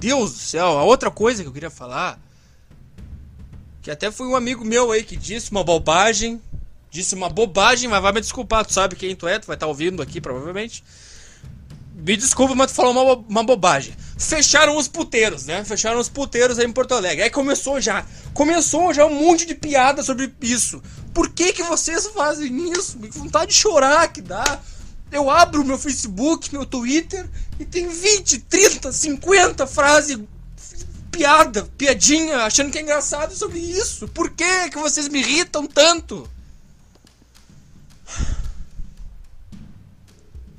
Deus do céu, a outra coisa que eu queria falar. Que até foi um amigo meu aí que disse uma bobagem. Disse uma bobagem, mas vai me desculpar, tu sabe quem tu é, tu vai estar tá ouvindo aqui provavelmente. Me desculpa, mas tu falou uma, uma bobagem. Fecharam os puteiros, né? Fecharam os puteiros aí em Porto Alegre. Aí começou já. Começou já um monte de piada sobre isso. Por que que vocês fazem isso? Me vontade de chorar que dá. Eu abro meu Facebook, meu Twitter e tem 20, 30, 50 frases piada, piadinha, achando que é engraçado sobre isso. Por que que vocês me irritam tanto?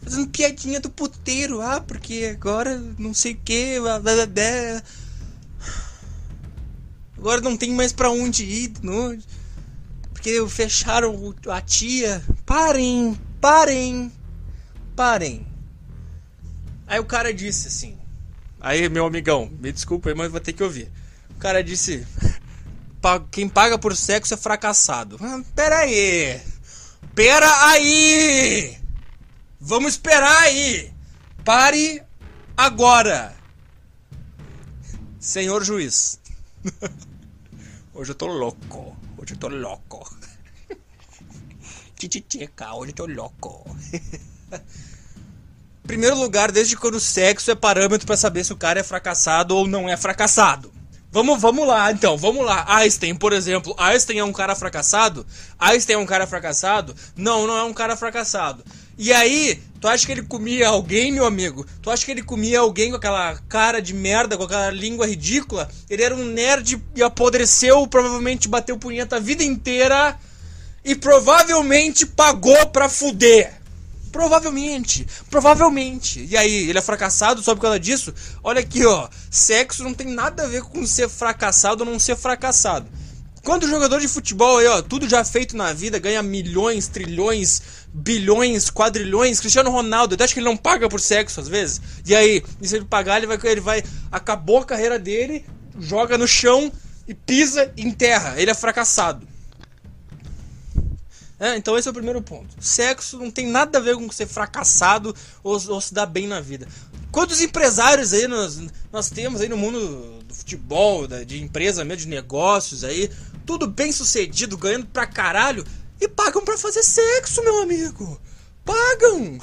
Fazendo piadinha do puteiro, ah, porque agora não sei o que, agora não tem mais para onde ir, não, porque fecharam a tia. Parem, parem, parem. Aí o cara disse assim, aí meu amigão, me desculpa aí, mas vou ter que ouvir. O cara disse, quem paga por sexo é fracassado. Ah, pera aí, pera aí. Vamos esperar aí. Pare agora. Senhor juiz. Hoje eu tô louco. Hoje eu tô louco. Tititica, hoje eu tô louco. Primeiro lugar, desde quando o sexo é parâmetro para saber se o cara é fracassado ou não é fracassado. Vamos, vamos lá, então, vamos lá. Einstein, por exemplo. Einstein é um cara fracassado? Einstein é um cara fracassado? Não, não é um cara fracassado. E aí, tu acha que ele comia alguém, meu amigo? Tu acha que ele comia alguém com aquela cara de merda, com aquela língua ridícula? Ele era um nerd e apodreceu, provavelmente bateu punheta a vida inteira e provavelmente pagou pra fuder. Provavelmente, provavelmente. E aí, ele é fracassado só por causa disso? Olha aqui, ó. Sexo não tem nada a ver com ser fracassado ou não ser fracassado. Quando jogador de futebol aí, ó, tudo já feito na vida, ganha milhões, trilhões, bilhões, quadrilhões. Cristiano Ronaldo, eu acho que ele não paga por sexo às vezes. E aí, se ele pagar, ele vai, ele vai. Acabou a carreira dele, joga no chão e pisa em terra. Ele é fracassado. É, então esse é o primeiro ponto. Sexo não tem nada a ver com ser fracassado ou, ou se dar bem na vida. Quantos empresários aí nós, nós temos aí no mundo do futebol, da, de empresa mesmo, de negócios aí, tudo bem sucedido, ganhando pra caralho, e pagam pra fazer sexo, meu amigo. Pagam!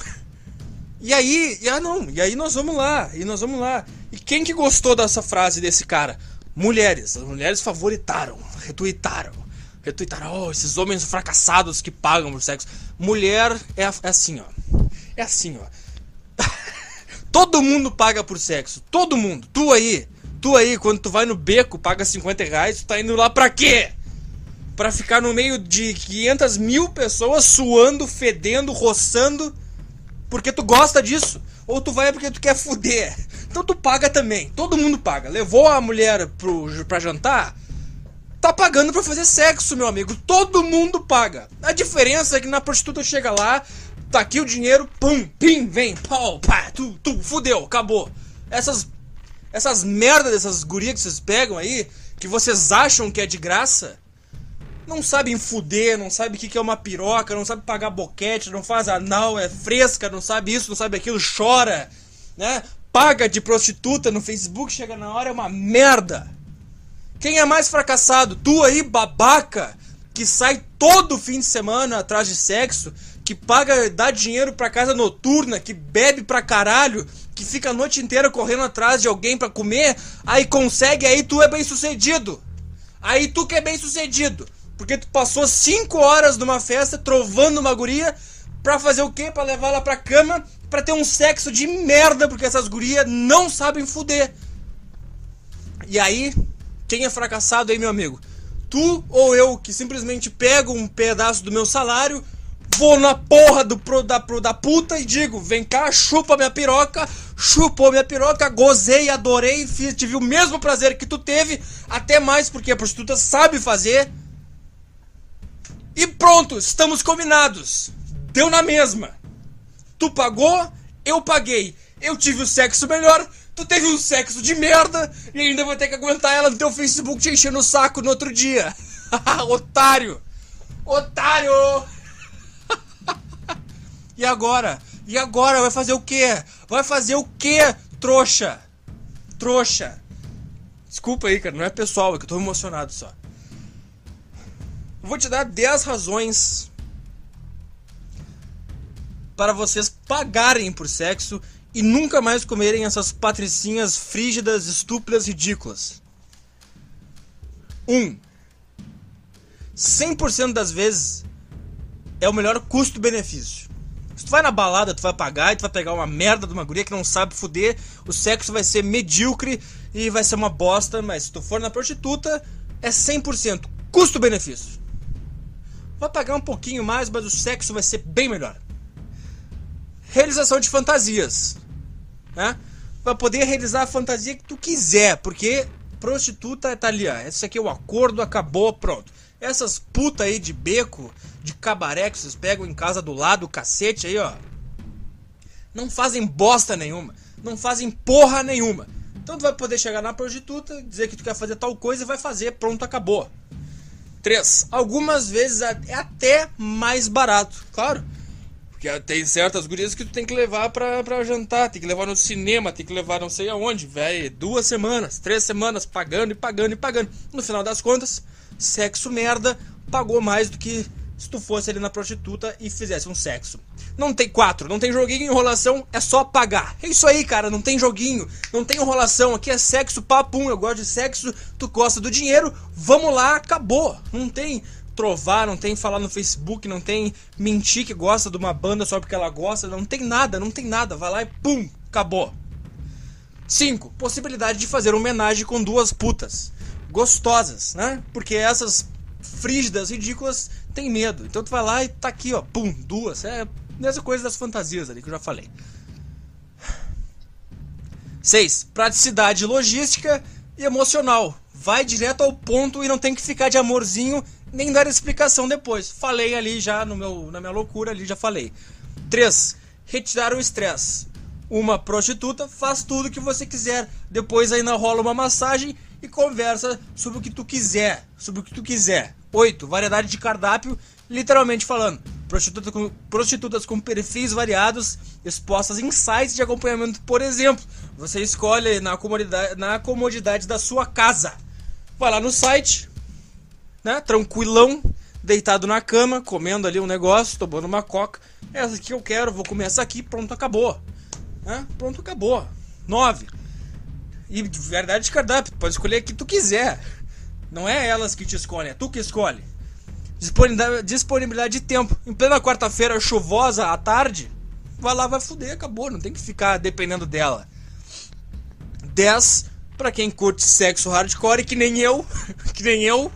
E aí, e, ah não, e aí nós vamos lá, e nós vamos lá. E quem que gostou dessa frase desse cara? Mulheres. As mulheres favoritaram, retuitaram. Retuitaram, oh, esses homens fracassados que pagam por sexo. Mulher é, é assim, ó. É assim, ó. todo mundo paga por sexo. Todo mundo. Tu aí. Tu aí, quando tu vai no beco, paga 50 reais, tu tá indo lá pra quê? para ficar no meio de 500 mil pessoas suando, fedendo, roçando, porque tu gosta disso. Ou tu vai porque tu quer fuder. Então tu paga também. Todo mundo paga. Levou a mulher pro, pra jantar, tá pagando pra fazer sexo, meu amigo. Todo mundo paga. A diferença é que na prostituta chega lá, tá aqui o dinheiro, pum, pim, vem, pau, pá, tu, tu, fudeu, acabou. Essas, essas merdas dessas gurias que vocês pegam aí, que vocês acham que é de graça, não sabem fuder, não sabe o que é uma piroca, não sabe pagar boquete, não faz anal, é fresca, não sabe isso, não sabe aquilo, chora, né? Paga de prostituta no Facebook, chega na hora, é uma merda. Quem é mais fracassado? Tu aí, babaca, que sai todo fim de semana atrás de sexo, que paga, dá dinheiro pra casa noturna, que bebe pra caralho, que fica a noite inteira correndo atrás de alguém para comer, aí consegue, aí tu é bem sucedido. Aí tu que é bem sucedido. Porque tu passou 5 horas numa festa trovando uma guria pra fazer o quê? Pra levar ela pra cama pra ter um sexo de merda, porque essas gurias não sabem fuder. E aí, quem é fracassado aí, meu amigo? Tu ou eu que simplesmente pego um pedaço do meu salário, vou na porra do pro, da, pro, da puta e digo: vem cá, chupa minha piroca, chupou minha piroca, gozei, adorei, fiz, tive o mesmo prazer que tu teve, até mais porque a prostituta sabe fazer. E pronto, estamos combinados. Deu na mesma. Tu pagou, eu paguei. Eu tive o sexo melhor, tu teve um sexo de merda e ainda vai ter que aguentar ela no teu Facebook te enchendo o saco no outro dia. Otário! Otário! e agora? E agora vai fazer o quê? Vai fazer o quê, trouxa? trouxa. Desculpa aí, cara, não é pessoal, é que eu tô emocionado só. vou te dar 10 razões para vocês pagarem por sexo e nunca mais comerem essas patricinhas frígidas, estúpidas, ridículas. 1. Um, 100% das vezes é o melhor custo-benefício. Se tu vai na balada, tu vai pagar e tu vai pegar uma merda de uma guria que não sabe fuder, o sexo vai ser medíocre e vai ser uma bosta, mas se tu for na prostituta, é 100% custo-benefício. Vai pagar um pouquinho mais, mas o sexo vai ser bem melhor. Realização de fantasias. Né? Vai poder realizar a fantasia que tu quiser, porque prostituta tá ali, ó. Esse aqui é o acordo, acabou, pronto. Essas puta aí de beco, de cabaré que vocês pegam em casa do lado, cacete aí, ó. Não fazem bosta nenhuma. Não fazem porra nenhuma. Então tu vai poder chegar na prostituta, dizer que tu quer fazer tal coisa e vai fazer, pronto, acabou. 3. Algumas vezes é até mais barato, claro. Porque tem certas gurias que tu tem que levar pra, pra jantar, tem que levar no cinema, tem que levar não sei aonde, velho. Duas semanas, três semanas, pagando e pagando e pagando. No final das contas, sexo merda pagou mais do que se tu fosse ali na prostituta e fizesse um sexo. Não tem quatro, não tem joguinho, enrolação, é só pagar. É isso aí, cara, não tem joguinho, não tem enrolação, aqui é sexo, papum, eu gosto de sexo, tu gosta do dinheiro, vamos lá, acabou. Não tem trovar, não tem falar no Facebook, não tem mentir que gosta de uma banda só porque ela gosta, não tem nada, não tem nada, vai lá e pum, acabou. 5. Possibilidade de fazer homenagem com duas putas gostosas, né? Porque essas frígidas, ridículas, têm medo. Então tu vai lá e tá aqui, ó, pum, duas. É mesma coisa das fantasias ali que eu já falei. 6. Praticidade logística e emocional. Vai direto ao ponto e não tem que ficar de amorzinho nem dar explicação depois. Falei ali já no meu, na minha loucura ali já falei. 3. Retirar o estresse. Uma prostituta faz tudo que você quiser. Depois ainda rola uma massagem e conversa sobre o que tu quiser. Sobre o que tu quiser. 8. Variedade de cardápio, literalmente falando. Prostituta com, prostitutas com perfis variados, expostas em sites de acompanhamento, por exemplo. Você escolhe na comodidade, na comodidade da sua casa. Vai lá no site, né? Tranquilão, deitado na cama, comendo ali um negócio, tomando uma coca. Essa aqui eu quero, vou comer essa aqui, pronto, acabou. Né? Pronto, acabou. 9. E verdade de cardápio, pode escolher o que tu quiser. Não é elas que te escolhem, é tu que escolhe. Disponibilidade, disponibilidade de tempo. Em plena quarta-feira chuvosa à tarde, vai lá, vai fuder, acabou. Não tem que ficar dependendo dela. 10. Pra quem curte sexo hardcore, que nem eu, que nem eu,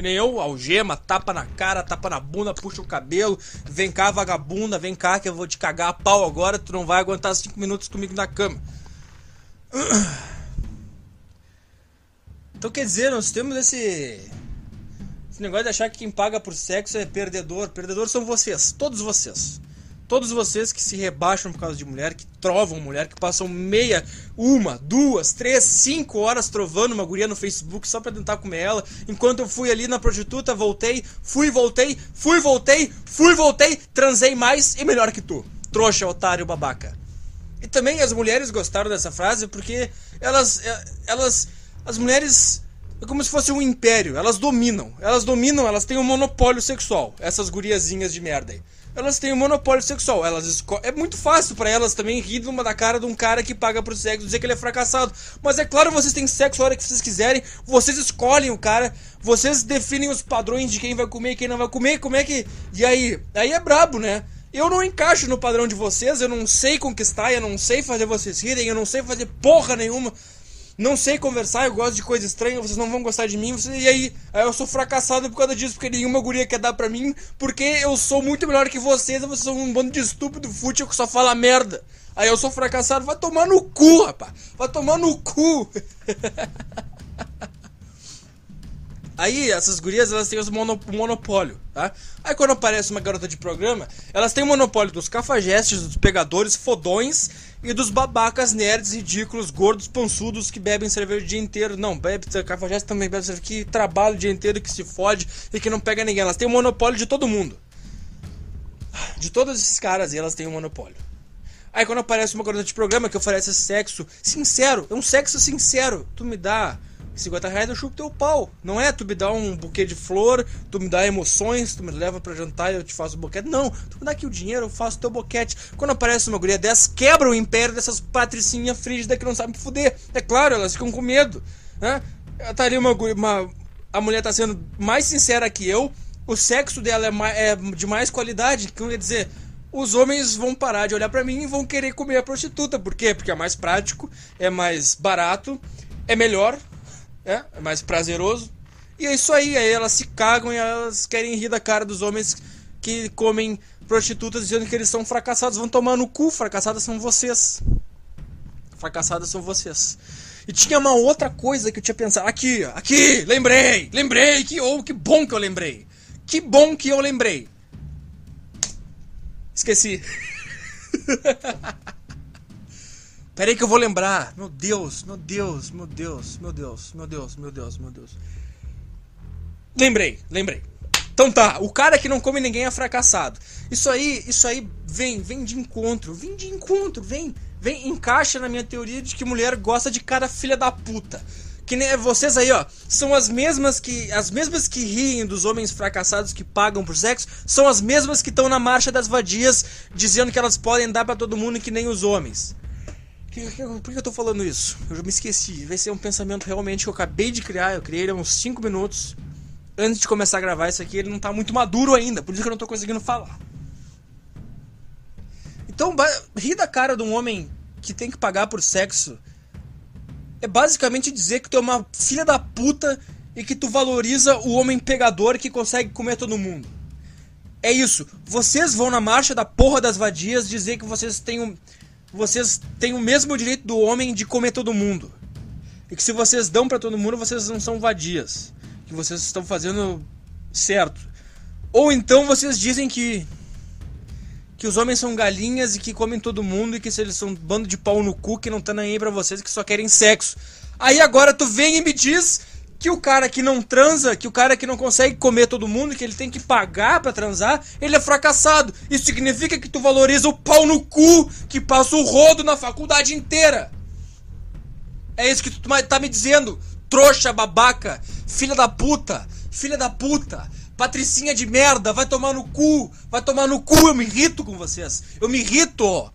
que nem eu, algema, tapa na cara, tapa na bunda, puxa o cabelo. Vem cá, vagabunda, vem cá que eu vou te cagar a pau agora. Tu não vai aguentar 5 minutos comigo na cama. Então quer dizer, nós temos esse, esse negócio de achar que quem paga por sexo é perdedor. Perdedor são vocês, todos vocês. Todos vocês que se rebaixam por causa de mulher, que trovam mulher, que passam meia, uma, duas, três, cinco horas trovando uma guria no Facebook só pra tentar comer ela. Enquanto eu fui ali na prostituta, voltei, fui, voltei, fui, voltei, fui, voltei, transei mais e melhor que tu. Trouxa, otário, babaca. E também as mulheres gostaram dessa frase porque elas, eh, elas as mulheres é como se fosse um império. Elas dominam. Elas dominam, elas têm um monopólio sexual. Essas guriazinhas de merda aí. Elas têm um monopólio sexual. Elas. É muito fácil para elas também rir uma da cara de um cara que paga pro sexo dizer que ele é fracassado. Mas é claro, vocês têm sexo a hora que vocês quiserem. Vocês escolhem o cara. Vocês definem os padrões de quem vai comer e quem não vai comer. Como é que. E aí? Aí é brabo, né? Eu não encaixo no padrão de vocês. Eu não sei conquistar. Eu não sei fazer vocês rirem. Eu não sei fazer porra nenhuma não sei conversar, eu gosto de coisa estranha, vocês não vão gostar de mim, vocês, e aí, aí eu sou fracassado por causa disso, porque nenhuma guria quer dar pra mim, porque eu sou muito melhor que vocês, vocês são um bando de estúpido fútil que só fala merda. Aí eu sou fracassado, vai tomar no cu, rapaz, vai tomar no cu. Aí essas gurias elas têm os mono, monopólio, tá? Aí quando aparece uma garota de programa, elas têm o monopólio dos cafajestes, dos pegadores, fodões e dos babacas nerds, ridículos, gordos, pançudos que bebem cerveja o dia inteiro. Não, bebe cafajeste também bebe cerveja, que trabalha o dia inteiro, que se fode e que não pega ninguém. Elas têm o monopólio de todo mundo. De todos esses caras elas têm o monopólio. Aí quando aparece uma garota de programa que oferece sexo sincero, é um sexo sincero, tu me dá 50 reais eu chupo teu pau. Não é tu me dá um buquê de flor, tu me dá emoções, tu me leva pra jantar e eu te faço um boquete. Não, tu me dá aqui o dinheiro, eu faço teu boquete. Quando aparece uma guria dessa, quebra o império dessas patricinhas frígidas que não sabem fuder. É claro, elas ficam com medo. Né? Tá ali uma, uma. A mulher tá sendo mais sincera que eu, o sexo dela é, mais, é de mais qualidade. Que quer dizer, os homens vão parar de olhar para mim e vão querer comer a prostituta. Por quê? Porque é mais prático, é mais barato, é melhor, é, é mais prazeroso. E é isso aí, aí elas se cagam e elas querem rir da cara dos homens que comem prostitutas dizendo que eles são fracassados. Vão tomar no cu, fracassadas são vocês. Fracassadas são vocês. E tinha uma outra coisa que eu tinha pensado. Aqui, aqui, lembrei, lembrei, que, oh, que bom que eu lembrei. Que bom que eu lembrei. Esqueci. Peraí que eu vou lembrar. Meu Deus, meu Deus, meu Deus, meu Deus, meu Deus, meu Deus, meu Deus. Lembrei, lembrei. Então tá, o cara que não come ninguém é fracassado. Isso aí, isso aí vem, vem de encontro, vem de encontro, vem, vem, encaixa na minha teoria de que mulher gosta de cara filha da puta. Que nem vocês aí, ó, são as mesmas que as mesmas que riem dos homens fracassados que pagam por sexo, são as mesmas que estão na marcha das vadias dizendo que elas podem dar para todo mundo que nem os homens. Por que eu tô falando isso? Eu já me esqueci. Vai ser um pensamento realmente que eu acabei de criar. Eu criei ele há uns 5 minutos. Antes de começar a gravar isso aqui, ele não tá muito maduro ainda. Por isso que eu não tô conseguindo falar. Então, rir da cara de um homem que tem que pagar por sexo é basicamente dizer que tu é uma filha da puta e que tu valoriza o homem pegador que consegue comer todo mundo. É isso. Vocês vão na marcha da porra das vadias dizer que vocês têm um vocês têm o mesmo direito do homem de comer todo mundo. E que se vocês dão para todo mundo, vocês não são vadias. Que vocês estão fazendo certo. Ou então vocês dizem que que os homens são galinhas e que comem todo mundo e que eles são um bando de pau no cu que não tá nem aí pra vocês que só querem sexo. Aí agora tu vem e me diz que o cara que não transa, que o cara que não consegue comer todo mundo, que ele tem que pagar para transar, ele é fracassado. Isso significa que tu valoriza o pau no cu que passa o rodo na faculdade inteira. É isso que tu tá me dizendo, trouxa babaca, filha da puta, filha da puta. Patricinha de merda, vai tomar no cu, vai tomar no cu, eu me irrito com vocês. Eu me irrito.